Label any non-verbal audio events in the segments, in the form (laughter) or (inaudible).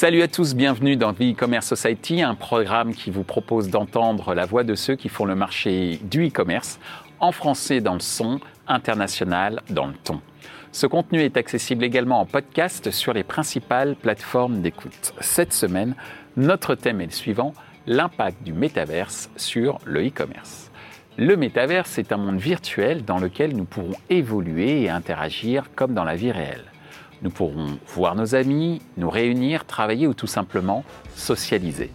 Salut à tous, bienvenue dans The E-Commerce Society, un programme qui vous propose d'entendre la voix de ceux qui font le marché du e-commerce en français dans le son, international dans le ton. Ce contenu est accessible également en podcast sur les principales plateformes d'écoute. Cette semaine, notre thème est le suivant, l'impact du métaverse sur le e-commerce. Le métaverse est un monde virtuel dans lequel nous pourrons évoluer et interagir comme dans la vie réelle. Nous pourrons voir nos amis, nous réunir, travailler ou tout simplement socialiser.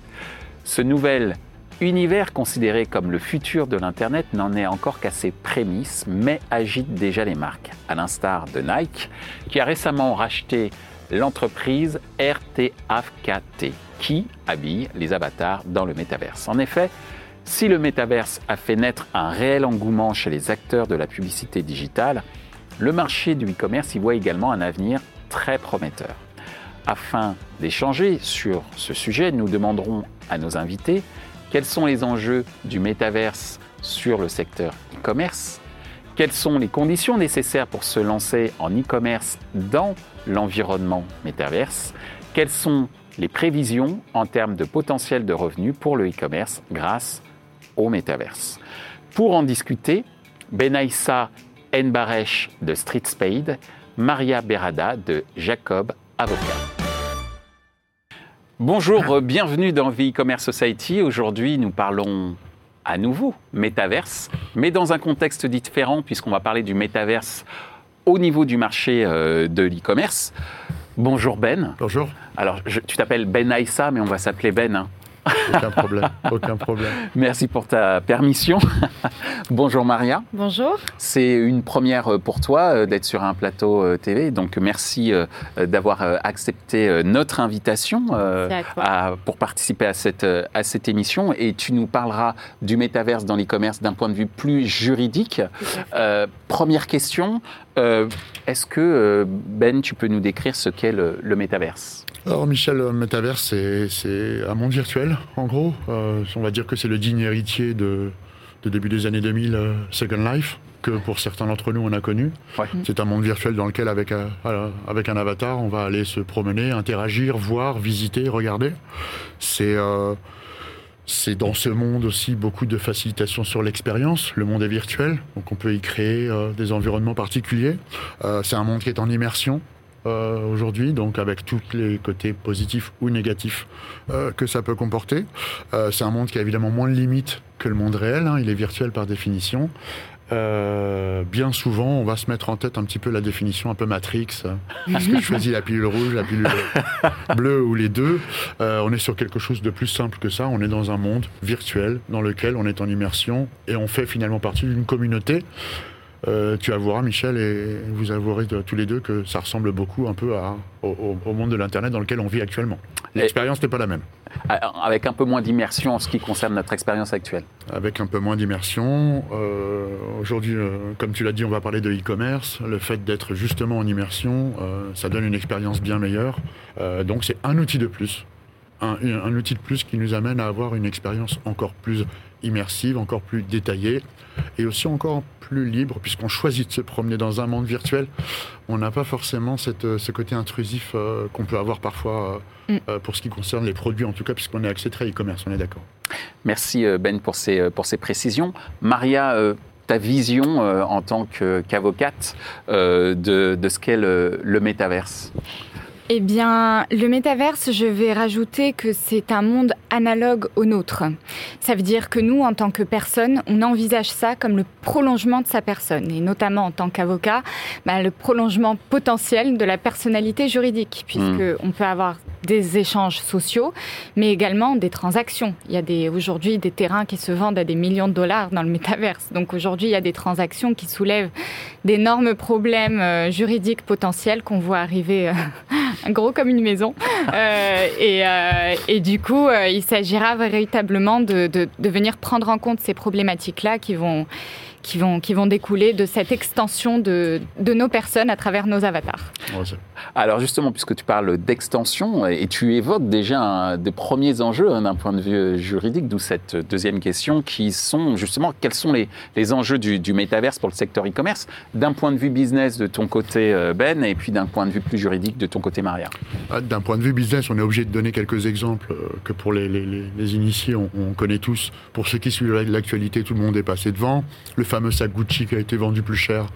Ce nouvel univers considéré comme le futur de l'Internet n'en est encore qu'à ses prémices, mais agite déjà les marques, à l'instar de Nike, qui a récemment racheté l'entreprise RTAFKT, qui habille les avatars dans le métaverse. En effet, si le métaverse a fait naître un réel engouement chez les acteurs de la publicité digitale, le marché du e-commerce y voit également un avenir très prometteur. Afin d'échanger sur ce sujet, nous demanderons à nos invités quels sont les enjeux du métaverse sur le secteur e-commerce, quelles sont les conditions nécessaires pour se lancer en e-commerce dans l'environnement métaverse, quelles sont les prévisions en termes de potentiel de revenus pour le e-commerce grâce au métaverse. Pour en discuter, Benaïssa Nbaresh de Street Spade, Maria Berada de Jacob Avocat. Bonjour, bienvenue dans The E-Commerce Society. Aujourd'hui, nous parlons à nouveau métaverse, mais dans un contexte différent puisqu'on va parler du métaverse au niveau du marché euh, de l'e-commerce. Bonjour Ben. Bonjour. Alors, je- tu t'appelles Ben Aïssa, mais on va s'appeler Ben. hein. Aucun problème. Aucun problème. Merci pour ta permission. (laughs) Bonjour Maria. Bonjour. C'est une première euh, pour toi euh, d'être sur un plateau euh, TV, donc merci d'avoir accepté notre invitation à à- pour participer à cette, à cette émission. Et tu nous parleras du métaverse dans l'e-commerce d'un point de vue plus juridique. Euh, première question, euh, est-ce que Ben, tu peux nous décrire ce qu'est le, le métaverse? Alors Michel, Metaverse, c'est- c'est un monde virtuel, en gros. Euh, on va dire que c'est le digne héritier de, de début des années 2000, euh, Second Life, que pour certains d'entre nous, on a connu. Ouais. C'est un monde virtuel dans lequel, avec un, euh, avec un avatar, on va aller se promener, interagir, voir, visiter, regarder. C'est... euh, c'est dans ce monde aussi beaucoup de facilitation sur l'expérience. Le monde est virtuel, donc on peut y créer euh, des environnements particuliers. Euh, c'est un monde qui est en immersion euh, aujourd'hui, donc avec tous les côtés positifs ou négatifs euh, que ça peut comporter. Euh, c'est un monde qui a évidemment moins de limites que le monde réel, hein, il est virtuel par définition. Bien souvent, on va se mettre en tête un petit peu la définition un peu Matrix. Est-ce que je choisis la pilule rouge, la pilule (laughs) bleue ou les deux On est sur quelque chose de plus simple que ça. On est dans un monde virtuel dans lequel on est en immersion et on fait finalement partie d'une communauté. Euh, tu avoueras, Michel, et vous avouerez de- tous les deux que ça ressemble beaucoup un peu à- au, monde de l'Internet dans lequel on vit actuellement. L'expérience n'est pas la même. Euh, Avec un peu moins d'immersion en ce qui concerne notre expérience actuelle. Avec un peu moins d'immersion. Euh, Aujourd'hui, euh, comme tu l'as dit, on va parler de e-commerce. Le fait d'être justement en immersion, ça donne une expérience bien meilleure. Donc c'est un outil de plus. Un, un outil de plus qui nous amène à avoir une expérience encore plus immersive, encore plus détaillée et aussi encore plus libre puisqu'on choisit de se promener dans un monde virtuel. On n'a pas forcément cette, euh, ce côté intrusif euh, qu'on peut avoir parfois euh, Mm. pour ce qui concerne les produits en tout cas puisqu'on est axé très e-commerce, on est d'accord. Merci Ben pour ces, pour ces précisions. Maria, euh, ta vision euh, en tant que- qu'avocate euh, de, de ce qu'est le, le métaverse? Eh bien, le métaverse, je vais rajouter que c'est un monde analogue au nôtre. Ça veut dire que nous, en tant que personne, on envisage ça comme le prolongement de sa personne, et notamment en tant qu'avocat, bah, le prolongement potentiel de la personnalité juridique, puisque on peut avoir des échanges sociaux, mais également des transactions. Il y a des, aujourd'hui des terrains qui se vendent à des millions de dollars dans le métaverse. Donc aujourd'hui, il y a des transactions qui soulèvent d'énormes problèmes euh, juridiques potentiels qu'on voit arriver euh, (laughs) gros comme une maison. Euh, et, du coup, il s'agira véritablement de venir prendre en compte ces problématiques-là qui vont qui vont, qui vont découler de cette extension de, de nos personnes à travers nos avatars. Alors justement, puisque tu parles d'extension et tu évoques déjà un des premiers enjeux hein, d'un point de vue juridique, d'où cette deuxième question, qui sont justement quels sont les, les enjeux du, du métaverse pour le secteur e-commerce, d'un point de vue business de ton côté euh, Ben, et puis d'un point de vue plus juridique de ton côté Maria. Ah, d'un point de vue business, on est obligé de donner quelques exemples euh, que pour les, les, les initiés, on, on, connaît tous. Pour ceux qui suivent l'actualité, tout le monde est passé devant. Le fameux sac Gucci qui a été vendu plus cher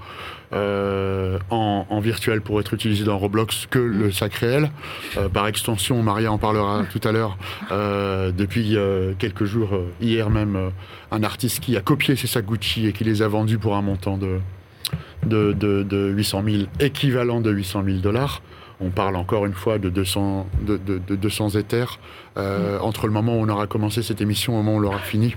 euh, en, en, virtuel pour être utilisé dans Roblox que le sac réel. Euh, par extension, Maria en parlera (laughs) tout à l'heure, euh, depuis quelques jours, hier même, un artiste qui a copié ces sacs Gucci et qui les a vendus pour un montant de, de, de, de 800 000, équivalent de 800 000 dollars on parle encore une fois de 200, de, de, de 200 éthers euh, mmh. entre le moment où on aura commencé cette émission et le moment où on l'aura fini.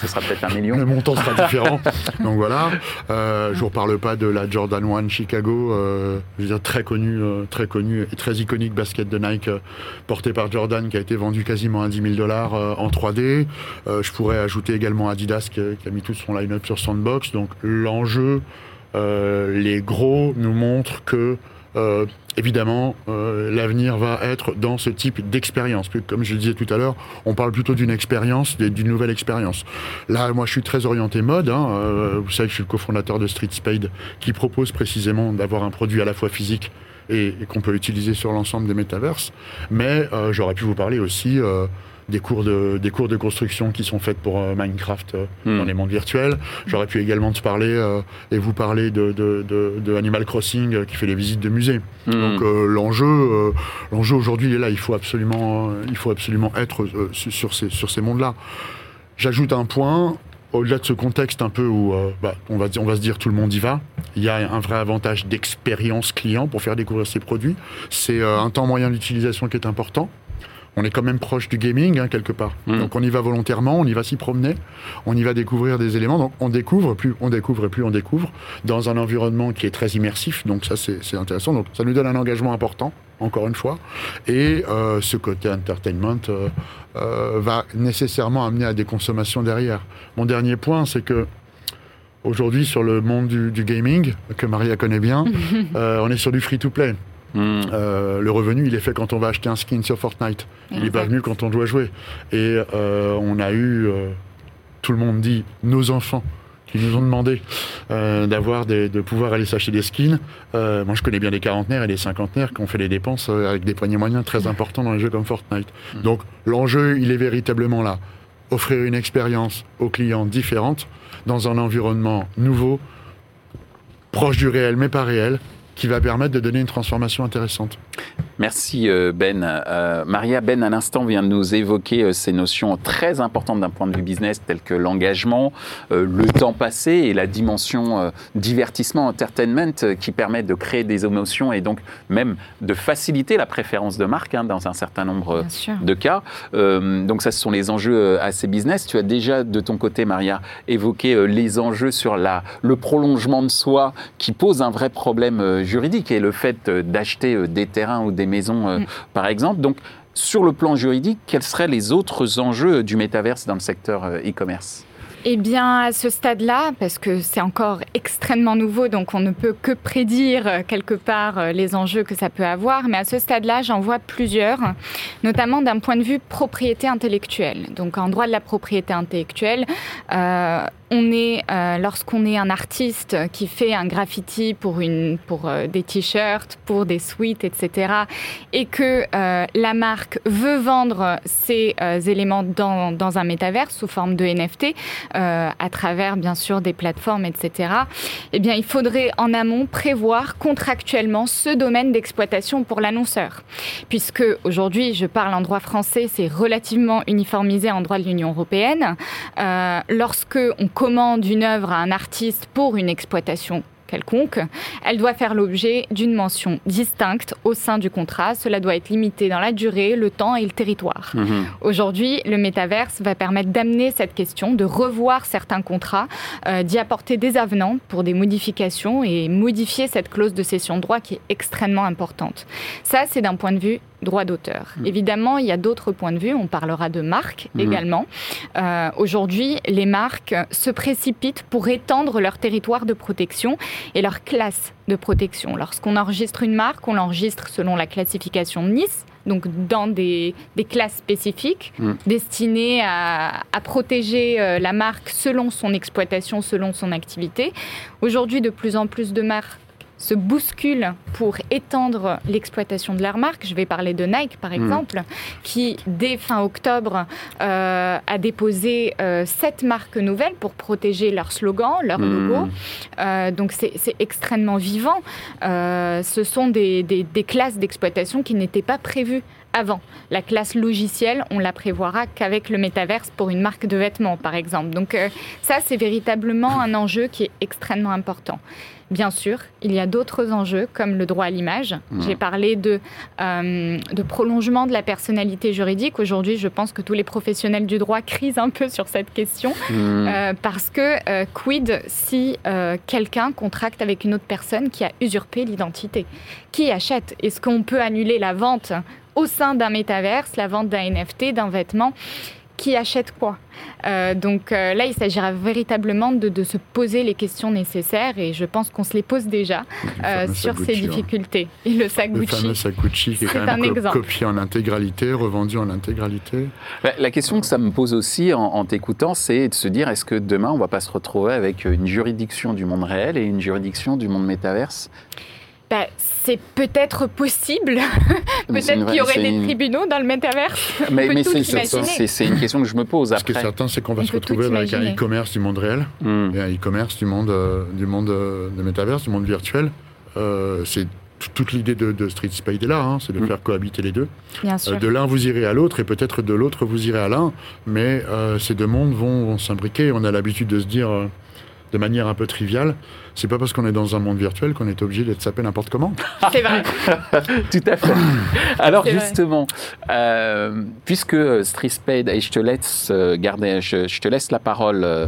Ce sera peut-être un million. (laughs) Le montant sera différent. Donc voilà. Euh, je vous reparle pas de la Jordan 1 Chicago, euh, je veux dire très connu, euh, très connu et très iconique basket de Nike euh, porté par Jordan qui a été vendu quasiment à 10 000 dollars euh, en 3D. je pourrais ajouter également Adidas qui, qui a mis tout son line-up sur Sandbox. Donc l'enjeu, les gros nous montrent que euh, évidemment, euh, l'avenir va être dans ce type d'expérience. Comme je le disais tout à l'heure, on parle plutôt d'une expérience, d'une nouvelle expérience. Là, moi, je suis très orienté mode. Hein. Euh, vous savez que je suis le cofondateur de Street Spade, qui propose précisément d'avoir un produit à la fois physique et, et qu'on peut utiliser sur l'ensemble des métaverses. Mais j'aurais pu vous parler aussi des cours de, des cours de construction qui sont faites pour euh, Minecraft euh, mmh. dans les mondes virtuels. J'aurais pu également te parler euh, et vous parler de, de, de, de, Animal Crossing qui fait les visites de musées. Mmh. Donc l'enjeu, l'enjeu aujourd'hui est là. Il faut absolument, il faut absolument être sur ces, sur ces mondes-là. J'ajoute un point. Au-delà de ce contexte un peu où bah, on, va, on va se dire tout le monde y va, il y a un vrai avantage d'expérience client pour faire découvrir ces produits. C'est un temps moyen d'utilisation qui est important on est quand même proche du gaming, hein, quelque part. Mmh. Donc on y va volontairement, on y va s'y promener, on y va découvrir des éléments. Donc on découvre, plus on découvre et plus on découvre, dans un environnement qui est très immersif. Donc ça, c'est intéressant. Donc ça nous donne un engagement important, encore une fois. Et euh, ce côté entertainment euh, euh, va nécessairement amener à des consommations derrière. Mon dernier point, c'est que aujourd'hui, sur le monde du, du, gaming, que Maria connaît bien, (laughs) euh, on est sur du free-to-play. Mmh. Euh, le revenu, il est fait quand on va acheter un skin sur Fortnite. Il n'est pas venu quand on doit jouer. Et euh, on a eu, euh, tout le monde dit, nos enfants qui nous ont demandé euh, d'avoir de pouvoir aller s'acheter des skins. Euh, moi, je connais bien les quarantenaires et les cinquantenaires qui ont fait des dépenses avec des poignets moyens très importants dans les jeux comme Fortnite. Mmh. Donc, l'enjeu, il est véritablement là. Offrir une expérience aux clients différente dans un environnement nouveau, proche du réel mais pas réel, qui va permettre de donner une transformation intéressante. Merci euh, Ben. Euh, Maria Ben, à l'instant, vient de nous évoquer euh, ces notions très importantes d'un point de vue business, telles que l'engagement, euh, le temps passé et la dimension euh, divertissement, entertainment, euh, qui permet de créer des émotions et donc même de faciliter la préférence de marque hein, dans un certain nombre de cas. donc ça, ce sont les enjeux assez business. Tu as déjà, de ton côté, Maria, évoqué les enjeux sur la, le prolongement de soi qui pose un vrai problème juridique et le fait d'acheter des terrains ou des maisons, euh, mmh. par exemple. Donc, sur le plan juridique, quels seraient les autres enjeux du métaverse dans le secteur euh, e-commerce? Eh bien, à ce stade-là, parce que c'est encore extrêmement nouveau, donc on ne peut que prédire euh, quelque part les enjeux que ça peut avoir, mais à ce stade-là, j'en vois plusieurs, notamment d'un point de vue propriété intellectuelle. Donc, en droit de la propriété intellectuelle, euh, on est euh, lorsqu'on est un artiste qui fait un graffiti pour une pour euh, des t-shirts pour des suites etc et que euh, la marque veut vendre ces euh, éléments dans, dans un métavers sous forme de nft euh, à travers bien sûr des plateformes etc eh bien il faudrait en amont prévoir contractuellement ce domaine d'exploitation pour l'annonceur. Puisque aujourd'hui je parle en droit français c'est relativement uniformisé en droit de l'union européenne lorsque on commande une œuvre à un artiste pour une exploitation quelconque, elle doit faire l'objet d'une mention distincte au sein du contrat. Cela doit être limité dans la durée, le temps et le territoire. Mmh. Aujourd'hui, le métaverse va permettre d'amener cette question, de revoir certains contrats, euh, d'y apporter des avenants pour des modifications et modifier cette clause de cession de droit qui est extrêmement importante. Ça, c'est d'un point de vue droit d'auteur. Mm. Évidemment, il y a d'autres points de vue. On parlera de marques mm. également. Euh, aujourd'hui, les marques se précipitent pour étendre leur territoire de protection et leur classe de protection. Lorsqu'on enregistre une marque, on l'enregistre selon la classification de Nice, donc dans des, classes spécifiques mm. destinées à, protéger euh, la marque selon son exploitation, selon son activité. Aujourd'hui, de plus en plus de marques se bousculent pour étendre l'exploitation de leur marque. Je vais parler de Nike, par mm. exemple, qui, dès fin octobre, euh, a déposé euh, sept marques nouvelles pour protéger leur slogan, leur mm. logo. Euh, donc, c'est extrêmement vivant. ce sont des, des classes d'exploitation qui n'étaient pas prévues avant. La classe logicielle, on la prévoira qu'avec le métaverse pour une marque de vêtements, par exemple. Donc ça, c'est véritablement un enjeu qui est extrêmement important. Bien sûr, il y a d'autres enjeux comme le droit à l'image. Mmh. J'ai parlé de, euh, de prolongement de la personnalité juridique. Aujourd'hui, je pense que tous les professionnels du droit crisent un peu sur cette question mmh. euh, parce que euh, quid si quelqu'un contracte avec une autre personne qui a usurpé l'identité? Qui achète? Est-ce qu'on peut annuler la vente au sein d'un métaverse, la vente d'un NFT, d'un vêtement? Qui achète quoi euh, donc euh, là, il s'agira véritablement de, se poser les questions nécessaires et je pense qu'on se les pose déjà euh, sur ces hein. difficultés. Et le sac le Gucci. fameux sac Gucci qui est, quand même copié en intégralité, revendu en intégralité. La question que ça me pose aussi en, t'écoutant, c'est de se dire est-ce que demain, on ne va pas se retrouver avec une juridiction du monde réel et une juridiction du monde métaverse? Bah, c'est peut-être possible. (laughs) peut-être qu'il y aurait des tribunaux dans le métaverse. (laughs) Mais, mais c'est une question que je me pose. Après. Ce qui est certain, c'est qu'on va se retrouver avec un e-commerce du monde réel hmm. et un e-commerce du monde, euh, du monde euh, de métaverse, du monde virtuel. Euh, c'est toute l'idée de, Street Spade est là, hein, c'est de hmm. faire cohabiter les deux. de l'un, vous irez à l'autre, et peut-être de l'autre, vous irez à l'un, mais ces deux mondes vont, vont s'imbriquer. On a l'habitude de se dire, de manière un peu triviale, c'est pas parce qu'on est dans un monde virtuel qu'on est obligé d'être sapé n'importe comment. (laughs) C'est vrai. (laughs) Tout à fait. Alors justement, euh, puisque Street Spade, et je te laisse euh, garder, je, te laisse la parole, euh,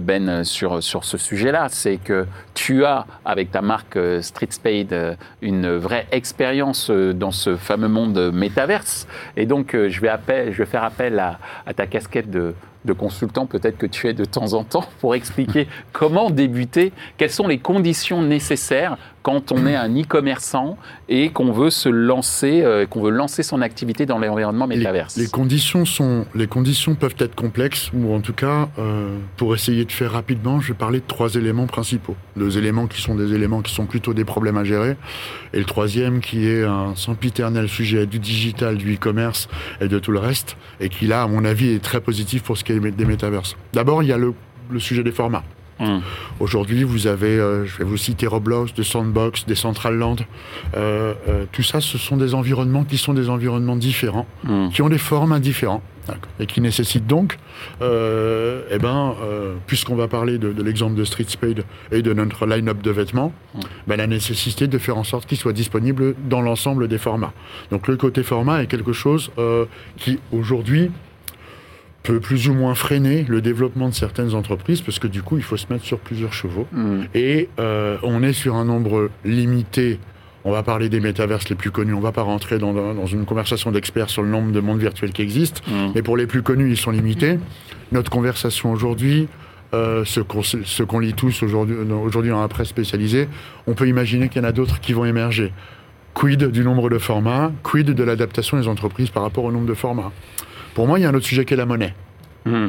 Ben, sur, sur ce sujet-là, c'est que tu as, avec ta marque Street Spade, une vraie expérience dans ce fameux monde métaverse. Et donc, je vais, appel, je vais faire appel à, à ta casquette de de consultant peut-être que tu es de temps en temps pour expliquer comment débuter, quelles sont les conditions nécessaires quand on est un e-commerçant et qu'on veut se lancer, euh, qu'on veut lancer son activité dans l'environnement métaverse les, conditions sont, les conditions peuvent être complexes, ou en tout cas, euh, pour essayer de faire rapidement, je vais parler de trois éléments principaux. Deux éléments qui sont des éléments qui sont plutôt des problèmes à gérer, et le troisième qui est un sempiternel sujet du digital, du e-commerce et de tout le reste, et qui là, à mon avis, est très positif pour ce qui est des métaverses. D'abord, il y a le sujet des formats. Hum. Aujourd'hui, vous avez, euh, je vais vous citer Roblox, de Sandbox, des Central Land. Euh, euh, tout ça, ce sont des environnements qui sont des environnements différents, hum. qui ont des formes indifférentes et qui nécessitent donc, eh ben, puisqu'on va parler de, l'exemple de Street Spade et de notre line-up de vêtements, hum. ben, la nécessité de faire en sorte qu'ils soient disponibles dans l'ensemble des formats. Donc le côté format est quelque chose qui aujourd'hui peut plus ou moins freiner le développement de certaines entreprises parce que du coup, il faut se mettre sur plusieurs chevaux. Mm. Et euh, on est sur un nombre limité. On va parler des métaverses les plus connus. On ne va pas rentrer dans, dans une conversation d'experts sur le nombre de mondes virtuels qui existent. Mm. Mais pour les plus connus, ils sont limités. Notre conversation aujourd'hui, euh, ce qu'on lit tous aujourd'hui aujourd'hui dans la presse spécialisée, on peut imaginer qu'il y en a d'autres qui vont émerger. Quid du nombre de formats? Quid de l'adaptation des entreprises par rapport au nombre de formats? Pour moi, il y a un autre sujet qui est la monnaie. Hmm.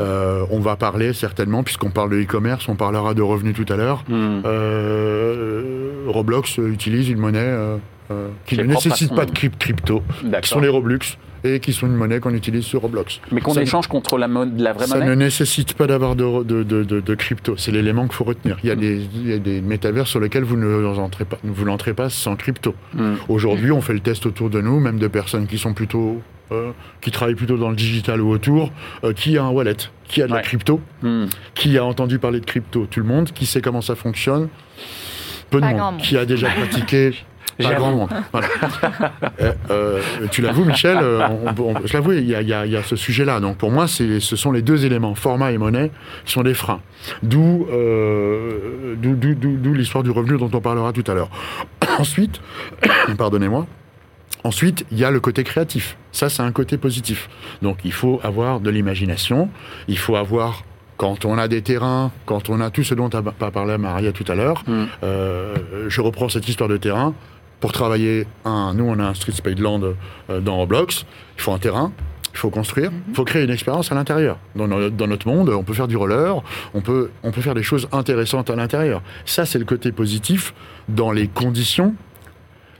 Euh, on va parler certainement, puisqu'on parle de e-commerce, on parlera de revenus tout à l'heure. Hmm. Euh, Roblox utilise une monnaie euh, qui ne nécessite pas de crypto, qui sont les Roblox et qui sont une monnaie qu'on utilise sur Roblox. Mais qu'on échange contre la, la vraie monnaie Ça ne nécessite pas d'avoir de, de, de, crypto. C'est l'élément qu'il faut retenir. Il y, a des, il y a des métavers sur lesquels vous ne entrez pas, vous n'entrez pas sans crypto. Hmm. Aujourd'hui, on fait le test autour de nous, même de personnes qui sont plutôt qui travaillent plutôt dans le digital ou autour, euh, qui a un wallet, qui a de la crypto, hmm. qui a entendu parler de crypto, tout le monde, qui sait comment ça fonctionne, peu de monde, qui a déjà pratiqué (laughs) pas grand monde. (laughs) Euh, tu l'avoues, Michel, je l'avoue, il y, a ce sujet-là. Donc pour moi, ce sont les deux éléments, format et monnaie, qui sont des freins. D'où l'histoire du revenu dont on parlera tout à l'heure. (coughs) Ensuite, (coughs) pardonnez-moi, Ensuite, il y a le côté créatif. Ça, c'est un côté positif. Donc, il faut avoir de l'imagination. Il faut avoir, quand on a des terrains, quand on a tout ce dont a parlé Maria tout à l'heure, Mm. euh, je reprends cette histoire de terrain. Pour travailler, un, nous, on a un Street Spadeland euh, dans Roblox. Il faut un terrain. Il faut construire, il faut créer une expérience à l'intérieur. Dans, dans notre monde, on peut faire du roller, on peut, on peut faire des choses intéressantes à l'intérieur. Ça, c'est le côté positif dans les conditions.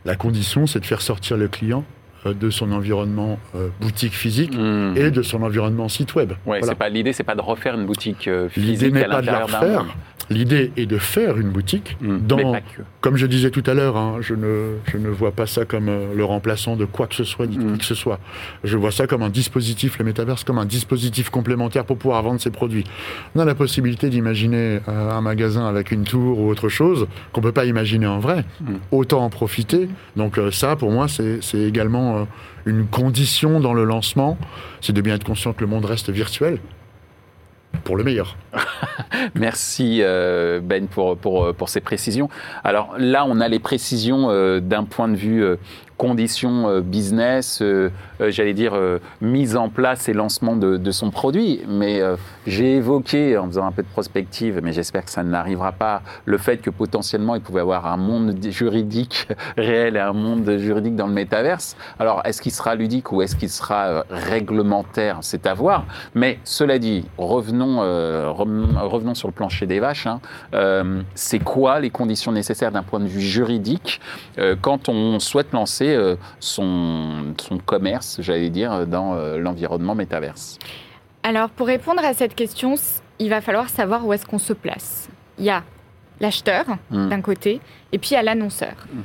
La condition, c'est de faire sortir le client euh, de son environnement euh, boutique physique Hmm. et de son environnement site web. Ouais, Voilà. c'est pas l'idée, c'est pas de refaire une boutique euh, L'idée physique n'est à pas de la l'intérieur d'un refaire. L'idée est de faire une boutique dans, que. comme je disais tout à l'heure, hein, je, ne, je ne vois pas ça comme euh, le remplaçant de quoi que ce soit, ni de Mm. qui que ce soit. Je vois ça comme un dispositif, le métaverse, comme un dispositif complémentaire pour pouvoir vendre ses produits. On a la possibilité d'imaginer euh, un magasin avec une tour ou autre chose qu'on ne peut pas imaginer en vrai. Mm. Autant en profiter. Donc euh, ça, pour moi, c'est c'est également une condition dans le lancement. C'est de bien être conscient que le monde reste virtuel. Pour le meilleur. (laughs) Merci euh, Ben pour, pour, ces précisions. Alors là, on a les précisions euh, d'un point de vue euh, conditions euh, business, euh, euh, j'allais dire mise en place et lancement de, son produit. Mais j'ai évoqué, en faisant un peu de prospective, mais j'espère que ça n'arrivera pas, le fait que potentiellement il pouvait avoir un monde juridique (laughs) réel et un monde juridique dans le métaverse. Alors, est-ce qu'il sera ludique ou est-ce qu'il sera réglementaire? C'est à voir. Mais cela dit, revenons, revenons sur le plancher des vaches. hein. C'est quoi les conditions nécessaires d'un point de vue juridique? Quand on souhaite lancer euh, son, son commerce, j'allais dire, dans euh, l'environnement métaverse Alors, pour répondre à cette question, il va falloir savoir où est-ce qu'on se place. Il y a l'acheteur, Hmm. d'un côté, et puis il y a l'annonceur. Mm.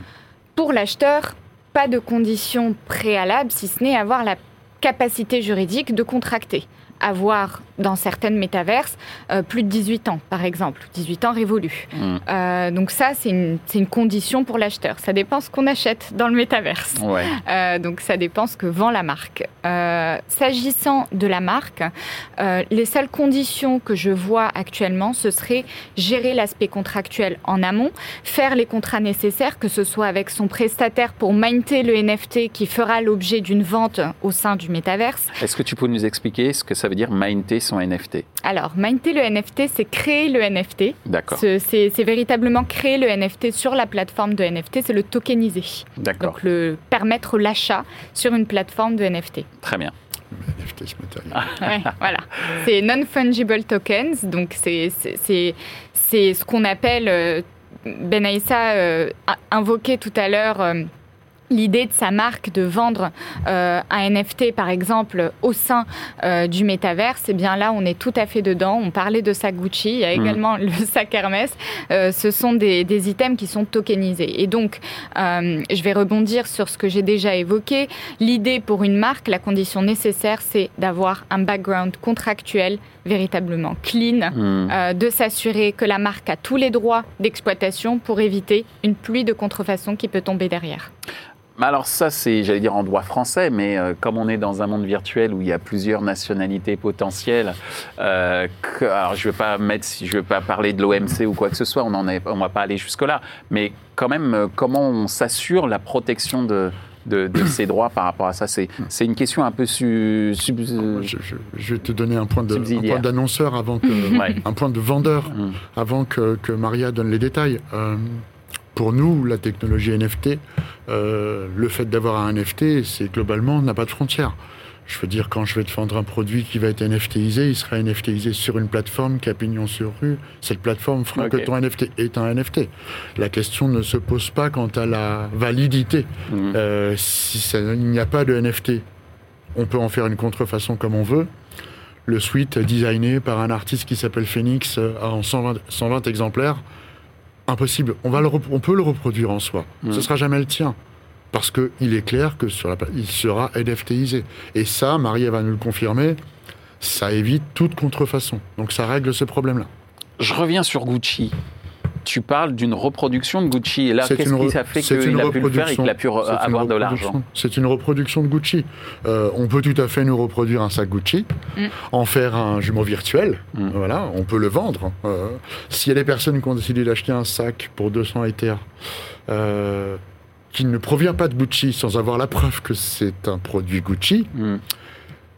Pour l'acheteur, pas de conditions préalables, si ce n'est avoir la capacité juridique de contracter. Avoir, dans certaines métaverses, euh, plus de 18 ans, par exemple. 18 ans révolus. Hmm. Euh, donc ça, c'est une, condition pour l'acheteur. Ça dépend ce qu'on achète dans le métaverse. Ouais. Euh, donc ça dépend ce que vend la marque. S'agissant de la marque, les seules conditions que je vois actuellement, ce serait gérer l'aspect contractuel en amont, faire les contrats nécessaires, que ce soit avec son prestataire pour minter le NFT qui fera l'objet d'une vente au sein du métaverse. Est-ce que tu peux nous expliquer ce que ça veut dire minter son NFT Alors, minter le NFT, c'est créer le NFT. D'accord. Ce- C'est c'est véritablement créer le NFT sur la plateforme de NFT, c'est le tokeniser. D'accord. Donc, le, permettre l'achat sur une plateforme de NFT. Très bien. NFT, matériel. Ouais, voilà. C'est non-fungible tokens, donc c'est c'est- c'est- c'est ce qu'on appelle, euh, Ben Aïssa euh, a invoqué tout à l'heure euh, l'idée de sa marque de vendre euh, un NFT, par exemple, au sein euh, du métaverse. Eh bien là, on est tout à fait dedans. On parlait de sac Gucci, il y a Mhm. également le sac Hermès. Euh, ce sont des, des items qui sont tokenisés. Et donc, je vais rebondir sur ce que j'ai déjà évoqué. L'idée pour une marque, la condition nécessaire, c'est d'avoir un background contractuel véritablement clean, euh, de s'assurer que la marque a tous les droits d'exploitation pour éviter une pluie de contrefaçon qui peut tomber derrière. Alors ça, c'est, j'allais dire en droit français, mais euh, comme on est dans un monde virtuel où il y a plusieurs nationalités potentielles, euh, que- alors je ne vais pas mettre, je veux pas parler de l'OMC ou quoi que ce soit, on on va pas aller jusque là, mais quand même, euh, comment on s'assure la protection de de, de ces droits par rapport à ça? C'est, une question un peu su, sub- Je, je- je vais te donner un point de- un Subsidiaire. point d'annonceur avant que, Ouais. un point de vendeur Mm. avant que, que Maria donne les détails. Euh, pour nous, la technologie NFT, euh, le fait d'avoir un NFT, c'est globalement n'a pas de frontières. Je veux dire, quand je vais te vendre un produit qui va être NFTisé, il sera NFTisé sur une plateforme qui a pignon sur rue. Cette plateforme fera que ton NFT est un NFT. La question ne se pose pas quant à la validité. Mm. Euh, si ça- il n'y a pas de NFT, on peut en faire une contrefaçon comme on veut. Le suite designé par un artiste qui s'appelle Phoenix euh, en 120, 120 exemplaires, impossible. On, va le rep- on peut le reproduire en soi. Mm. Ce sera jamais le tien. Parce qu'il est clair que sur la, il sera NFTisé. Et ça, Marie va nous le confirmer, ça évite toute contrefaçon. Donc ça règle ce problème-là. Je reviens sur Gucci. Tu parles d'une reproduction de Gucci. Et là, C'est qu'est-ce une qui ça fait qu'il a pu le faire et reproduction. qu'il a pu re- C'est une avoir de reproduction. l'argent C'est une reproduction de Gucci. Euh, on peut tout à fait nous reproduire un sac Gucci, Mm. en faire un jumeau virtuel. Mm. Voilà, on peut le vendre. Euh, S'il y a des personnes qui ont décidé d'acheter un sac pour 200 Ethers, euh, qui ne provient pas de Gucci sans avoir la preuve que c'est un produit Gucci, Hmm.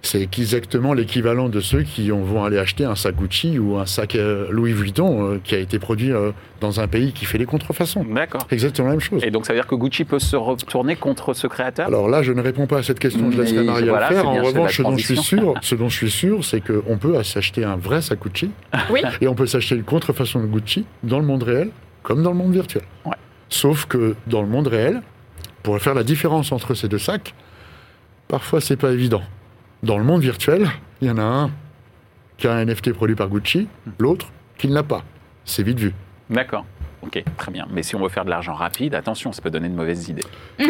C'est exactement l'équivalent de ceux qui ont- vont aller acheter un sac Gucci ou un sac euh, Louis Vuitton euh, qui a été produit euh, dans un pays qui fait les contrefaçons. D'accord. Exactement la même chose. Et donc ça veut dire que Gucci peut se retourner contre ce créateur? Alors là, je ne réponds pas à cette question, je laisserai Mais Maria voilà, le faire. En revanche, ce dont, je suis sûr, (laughs) ce dont je suis sûr, c'est qu'on peut s'acheter un vrai sac Gucci (laughs) Oui. et on peut s'acheter une contrefaçon de Gucci dans le monde réel comme dans le monde virtuel. Ouais. Sauf que dans le monde réel, pour faire la différence entre ces deux sacs, parfois c'est pas évident. Dans le monde virtuel, il y en a un qui a un NFT produit par Gucci, l'autre qui ne l'a pas. C'est vite vu. D'accord. Ok, très bien. Mais si on veut faire de l'argent rapide, attention, ça peut donner de mauvaises idées. (laughs)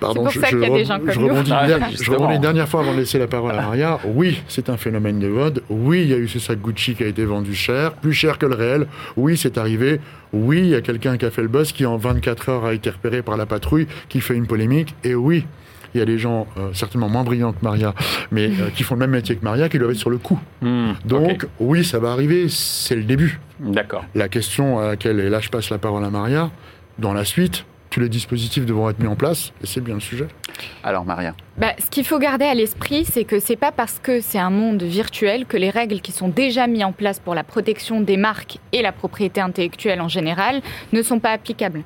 Pardon, pour je, ça je qu'il y a des gens comme je nous. rebondis, Ah, je rebondis une dernière fois avant de laisser la parole à Maria. Oui, c'est un phénomène de mode. Oui, il y a eu ce sac Gucci qui a été vendu cher, plus cher que le réel. Oui, c'est arrivé. Oui, il y a quelqu'un qui a fait le buzz qui en 24 heures a été repéré par la patrouille, qui fait une polémique. Et oui, il y a des gens euh, certainement moins brillants que Maria, mais euh, qui font le même métier que Maria, qui doivent être sur le coup. Hmm, Donc, oui, ça va arriver. C'est le début. D'accord. La question à laquelle, et là je passe la parole à Maria, dans la suite, tous les dispositifs devront être mis en place, et c'est bien le sujet. Alors Maria. Bah, ce qu'il faut garder à l'esprit, c'est que c'est pas parce que c'est un monde virtuel que les règles qui sont déjà mises en place pour la protection des marques et la propriété intellectuelle en général ne sont pas applicables.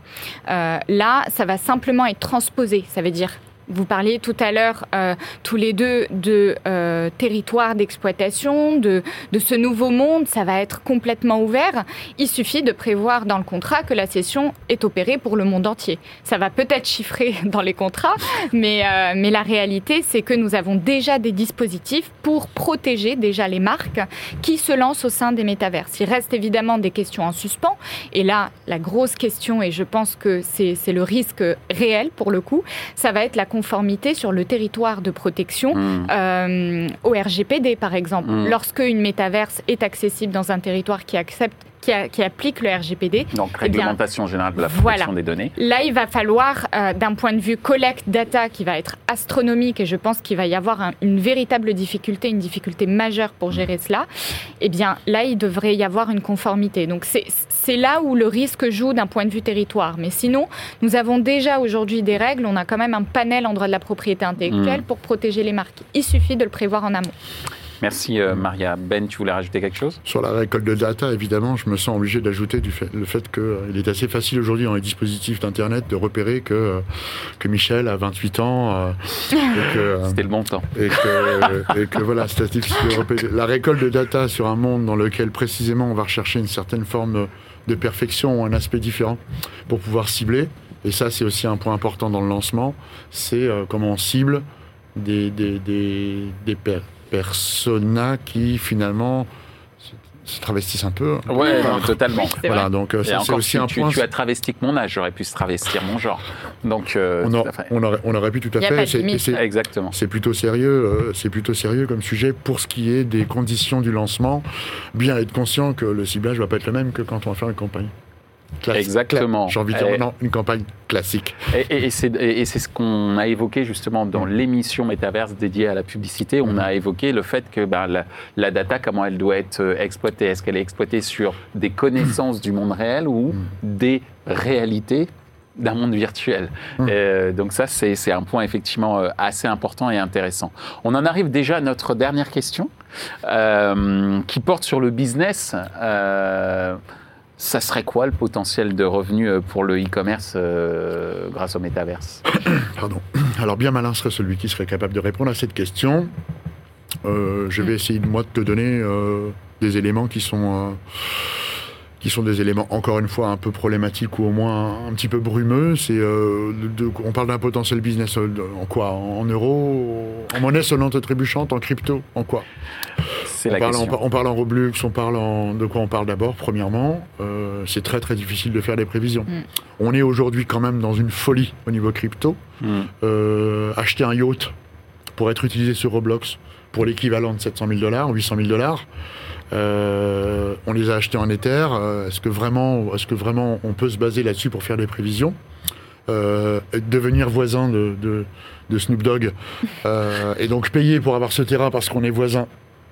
Euh, là, ça va simplement être transposé. Ça veut dire vous parliez tout à l'heure, euh, tous les deux, de euh, territoire d'exploitation, de, de ce nouveau monde. Ça va être complètement ouvert. Il suffit de prévoir dans le contrat que la cession est opérée pour le monde entier. Ça va peut-être chiffrer (laughs) dans les contrats, mais, euh, mais la réalité, c'est que nous avons déjà des dispositifs pour protéger déjà les marques qui se lancent au sein des métaverses. Il reste évidemment des questions en suspens. Et là, la grosse question, et je pense que c'est le risque réel pour le coup, ça va être la conformité sur le territoire de protection Hmm. euh, au RGPD, par exemple. Mm. Lorsque une métaverse est accessible dans un territoire qui accepte, qui, a- qui applique le RGPD, Donc Eh bien, réglementation générale de la voilà. protection des données. Là, il va falloir, euh, d'un point de vue collecte data, qui va être astronomique, et je pense qu'il va y avoir un- une véritable difficulté, une difficulté majeure pour gérer cela, eh bien, là, il devrait y avoir une conformité. Donc, c'est c'est là où le risque joue d'un point de vue territoire. Mais sinon, nous avons déjà aujourd'hui des règles, on a quand même un panel en droit de la propriété intellectuelle Mm. pour protéger les marques. Il suffit de le prévoir en amont. Merci euh, Maria. Ben, tu voulais rajouter quelque chose? Sur la récolte de data, évidemment, je me sens obligé d'ajouter du fait, le fait qu'il est assez facile aujourd'hui dans les dispositifs d'Internet de repérer que, euh, que Michel a 28 ans euh, euh, C'était le bon temps. et que, et que voilà, c'est difficile de repérer. La récolte de data sur un monde dans lequel précisément on va rechercher une certaine forme de perfection ou un aspect différent pour pouvoir cibler, et ça c'est aussi un point important dans le lancement, c'est euh, comment on cible des, des, des, des per- personas qui finalement se, se travestissent un peu. Ouais, non, totalement. C'est Voilà, donc euh, ça, c'est aussi tu, un tu- point. tu as travesti que mon âge, j'aurais pu se travestir mon genre. Donc, euh, on, a- aurait, on aurait pu tout à Y a fait. pas de c'est- limite. c'est- Exactement. C'est plutôt sérieux, euh, c'est plutôt sérieux comme sujet pour ce qui est des conditions du lancement. Bien être conscient que le ciblage va pas être le même que quand on va faire une campagne. Classique. Exactement. J'ai envie de dire non, une campagne classique. Et, et- et c'est ce qu'on a évoqué justement dans l'émission Métaverse dédiée à la publicité. On a évoqué le fait que ben, la, la data, comment elle doit être euh, exploitée Est-ce qu'elle est exploitée sur des connaissances du monde réel ou des réalités d'un monde virtuel? Euh, donc ça, c'est un point effectivement euh, assez important et intéressant. On en arrive déjà à notre dernière question, euh, qui porte sur le business. Euh, ça serait quoi le potentiel de revenus euh, pour le e-commerce euh, grâce au métaverse (coughs) Pardon. Alors bien malin serait celui qui serait capable de répondre à cette question. Euh, je vais essayer moi de te donner des éléments qui sont des éléments encore une fois un peu problématiques ou au moins un petit peu brumeux. De- de- on parle d'un potentiel business de- en quoi? En euros, en monnaie sonnante et trébuchante, en crypto, en quoi? C'est on la parle, question. en, on parle en Roblox, on parle en, de quoi on parle d'abord, premièrement. euh, c'est très très difficile de faire des prévisions. Mm. On est aujourd'hui quand même dans une folie au niveau crypto. Hmm. Euh, acheter un yacht pour être utilisé sur Roblox pour l'équivalent de 700 000 dollars, 800 000 dollars. Euh, on les a achetés en Ether. Est-ce que vraiment, est-ce que vraiment on peut se baser là-dessus pour faire des prévisions? Euh, Devenir voisin de, de- de Snoop Dogg euh, et donc payer pour avoir ce terrain parce qu'on est voisin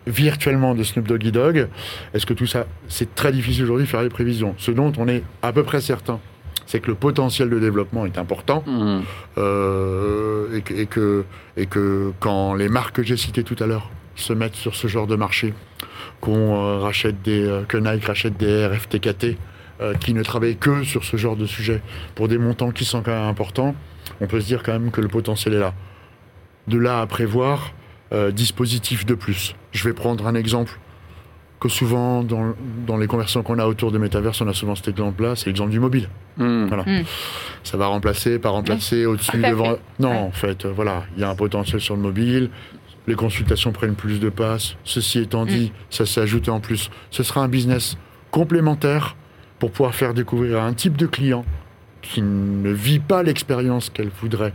virtuellement de Snoop Doggy Dogg. Est-ce que tout ça, c'est très difficile aujourd'hui de faire des prévisions? Ce dont on est à peu près certain, c'est que le potentiel de développement est important Mhm. euh, et, que, et, que, et que quand les marques que j'ai citées tout à l'heure se mettent sur ce genre de marché, qu'on euh, rachète des, euh, que Nike rachète des RFTKT euh, qui ne travaillent que sur ce genre de sujet pour des montants qui sont quand même importants, on peut se dire quand même que le potentiel est là. De là à prévoir, euh, dispositif de plus. Je vais prendre un exemple que souvent dans, dans les conversations qu'on a autour de Metaverse, on a souvent cet exemple-là, c'est l'exemple du mobile. Mhm. Voilà. Mm. Ça va remplacer, pas remplacer, au-dessus, devant. fait. Non, Ouais. en fait, euh, voilà, il y a un potentiel sur le mobile. Les consultations prennent plus de passes. Ceci étant dit, ça s'est ajouté en plus. Ce sera un business complémentaire pour pouvoir faire découvrir à un type de client qui ne vit pas l'expérience qu'elle voudrait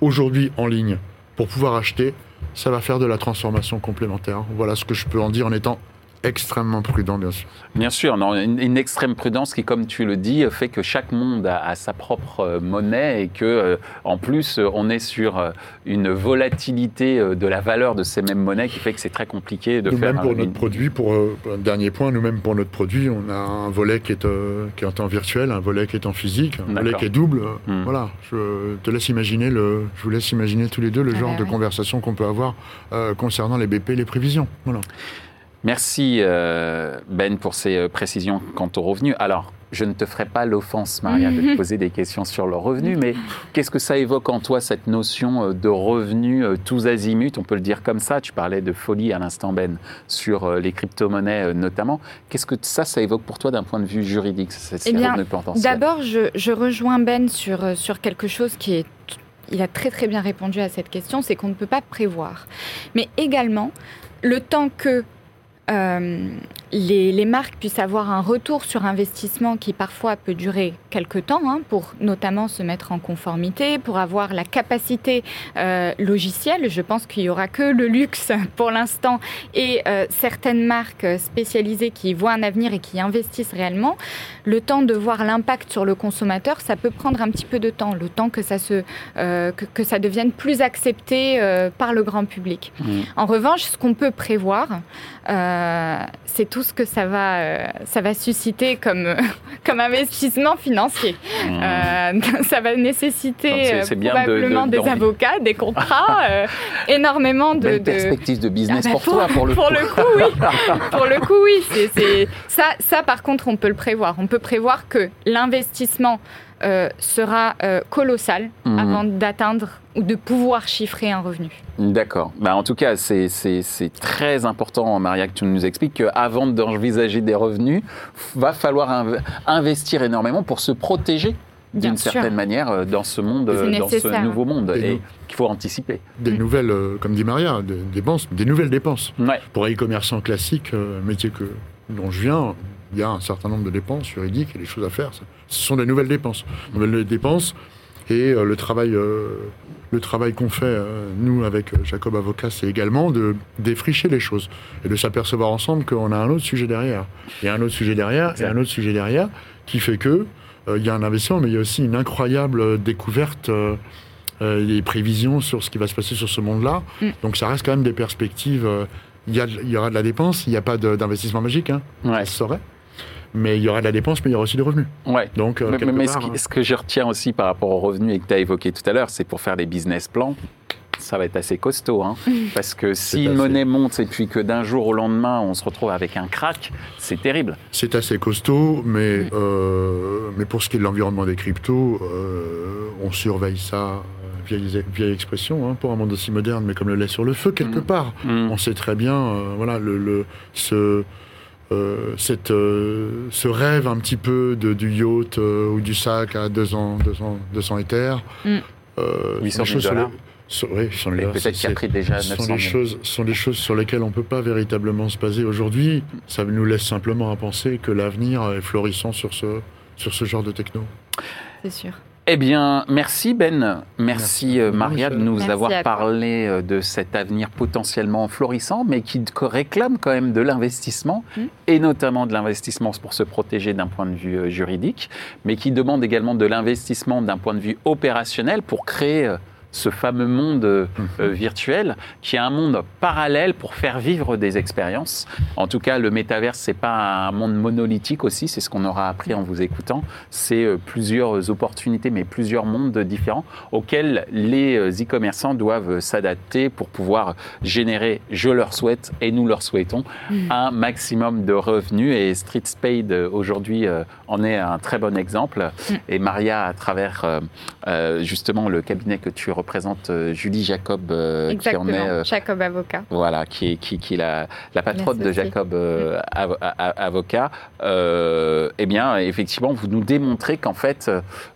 aujourd'hui en ligne pour pouvoir acheter. Ça va faire de la transformation complémentaire. Voilà ce que je peux en dire en étant extrêmement prudent, bien sûr. Bien sûr, non, une, une extrême prudence qui, comme tu le dis, fait que chaque monde a, a sa propre euh, monnaie et que, euh, en plus, euh, on est sur euh, une volatilité euh, de la valeur de ces mêmes monnaies qui fait que c'est très compliqué de faire Nous-mêmes pour un- notre une- produit, pour euh, un dernier point, nous-mêmes pour notre produit, on a un volet qui est, euh, qui est en virtuel, un volet qui est en physique, un volet qui est double. Hmm. Voilà, je te laisse imaginer le, je vous laisse imaginer tous les deux le Ah genre bah de oui. conversation qu'on peut avoir euh, concernant les BP, les prévisions. Voilà. Merci euh, Ben pour ces euh, précisions quant aux revenus. Alors, je ne te ferai pas l'offense, Maria, de te (laughs) poser des questions sur le revenu, mais qu'est-ce que ça évoque en toi, cette notion euh, de revenus euh, tous azimuts? On peut le dire comme ça. Tu parlais de folie à l'instant, Ben, sur les crypto-monnaies notamment. Qu'est-ce que ça, ça évoque pour toi d'un point de vue juridique, ces Eh bien, D'abord, je, je rejoins Ben sur, sur quelque chose qui est. Il a très très bien répondu à cette question, c'est qu'on ne peut pas prévoir. Mais également, le temps que euh, les, les marques puissent avoir un retour sur investissement qui parfois peut durer quelques temps, hein, pour notamment se mettre en conformité, pour avoir la capacité euh, logicielle. Je pense qu'il y aura que le luxe (laughs) pour l'instant et euh, certaines marques spécialisées qui voient un avenir et qui investissent réellement. Le temps de voir l'impact sur le consommateur, ça peut prendre un petit peu de temps, le temps que ça, se, euh, que, que ça devienne plus accepté par le grand public. Mhm. En revanche, ce qu'on peut prévoir, c'est tout ce que ça va, euh, ça va susciter comme, (laughs) comme investissement financier. Mmh. Euh, (laughs) ça va c'est- euh, de- probablement de- des avocats, des contrats, euh, énormément de... De- perspective de business Ah bah, pour, toi, pour le pour coup. le coup, oui. pour le coup, oui. c'est- Ça, ça, par contre, on peut le prévoir. On peut prévoir que l'investissement euh, sera euh, colossal Mhm. avant d'atteindre ou de pouvoir chiffrer un revenu. D'accord. Bah, en tout cas, c'est- très important, Maria, que tu nous expliques qu'avant d'envisager des revenus, va falloir inv- investir énormément pour se protéger d'une certaine manière euh, dans ce monde, C'est dans ce nouveau monde, Et qu'il faut anticiper. Des Mm. nouvelles, euh, comme dit Maria, des dépenses, des nouvelles dépenses. Ouais. Pour un e-commerçant classique, euh, métier que, dont je viens, il y a un certain nombre de dépenses juridiques et des choses à faire. Ce sont des nouvelles dépenses. Nouvelles dépenses et euh, le travail, euh, le travail qu'on fait, euh, nous, avec Jacob Avocat, c'est également de défricher les choses et de s'apercevoir ensemble qu'on a un autre sujet derrière. Il y a un autre sujet derrière et un autre sujet derrière qui fait que il y a un investissement, mais il y a aussi une incroyable découverte. des prévisions sur ce qui va se passer sur ce monde-là. Mm. Donc ça reste quand même des perspectives. Il y, aura de la dépense, il n'y a pas d'investissement magique, hein, Ouais. ça se saurait. Mais il y aura de la dépense, mais il y aura aussi des revenus. Ouais. Donc, euh, Mais, quelque mais ce, qui- ce que je retiens aussi par rapport aux revenus et que tu as évoqué tout à l'heure, c'est pour faire des business plans. Ça va être assez costaud, hein. (laughs) parce que si une assez- monnaie monte et puis que d'un jour au lendemain on se retrouve avec un crack, c'est terrible. c'est assez costaud, mais, euh, mais pour ce qui est de l'environnement des cryptos, euh, on surveille ça, euh, vieille, vieille expression, hein, pour un monde aussi moderne, mais comme le lait sur le feu, quelque Mm. part. Mm. On sait très bien, euh, voilà, le, le- ce, euh, cette, euh, ce rêve un petit peu de, du yacht euh, ou du sac à 200, 200, 200 éthers. Mm. euh, 800 sont des 000 choses sur dollars. sur- oui, 800 000 Et dollars, peut-être qu'il a pris déjà ce 900 sont des 000. choses, ce sont des choses sur lesquelles on ne peut pas véritablement se baser aujourd'hui. Ça nous laisse simplement à penser que l'avenir est florissant sur ce, sur ce genre de techno. C'est sûr. Eh bien, merci Ben, merci, Merci. euh, Maria de nous Merci avoir parlé euh, de cet avenir potentiellement florissant, mais qui réclame quand même de l'investissement, Mm. et notamment de l'investissement pour se protéger d'un point de vue euh, juridique, mais qui demande également de l'investissement d'un point de vue opérationnel pour créer euh, ce fameux monde euh, Mhm. virtuel, qui est un monde parallèle pour faire vivre des expériences. En tout cas, le métaverse, c'est pas un monde monolithique aussi, c'est ce qu'on aura appris en vous écoutant. C'est euh, plusieurs opportunités, mais plusieurs mondes différents auxquels les euh, e-commerçants doivent s'adapter pour pouvoir générer, je leur souhaite et nous leur souhaitons, un maximum de revenus. Et Street Spade euh, aujourd'hui euh, en est un très bon exemple. Et Maria, à travers euh, euh, justement le cabinet que tu représentes, euh, Julie Jacob, euh, qui en Exactement. est euh, Jacob avocat. voilà, qui est, qui, qui est la, la patronne de. Jacob euh, Avocat, euh, eh bien, effectivement, vous nous démontrez qu'en fait,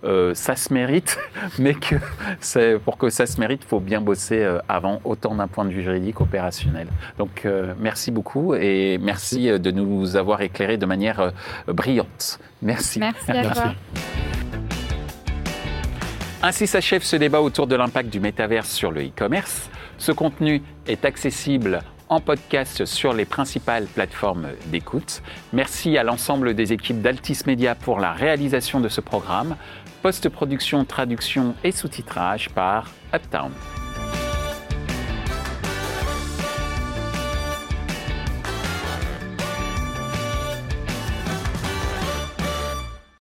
euh, ça se mérite, (laughs) mais que c'est- pour que ça se mérite, il faut bien bosser euh, avant, autant d'un point de vue juridique, opérationnel. Donc, euh, merci beaucoup et merci de nous avoir éclairés de manière euh, brillante. Merci. Merci à Merci. toi. Ainsi s'achève ce débat autour de l'impact du métaverse sur le e-commerce. Ce contenu est accessible en podcast sur les principales plateformes d'écoute. Merci à l'ensemble des équipes d'Altis Media pour la réalisation de ce programme. Post-production, traduction et sous-titrage par Uptown.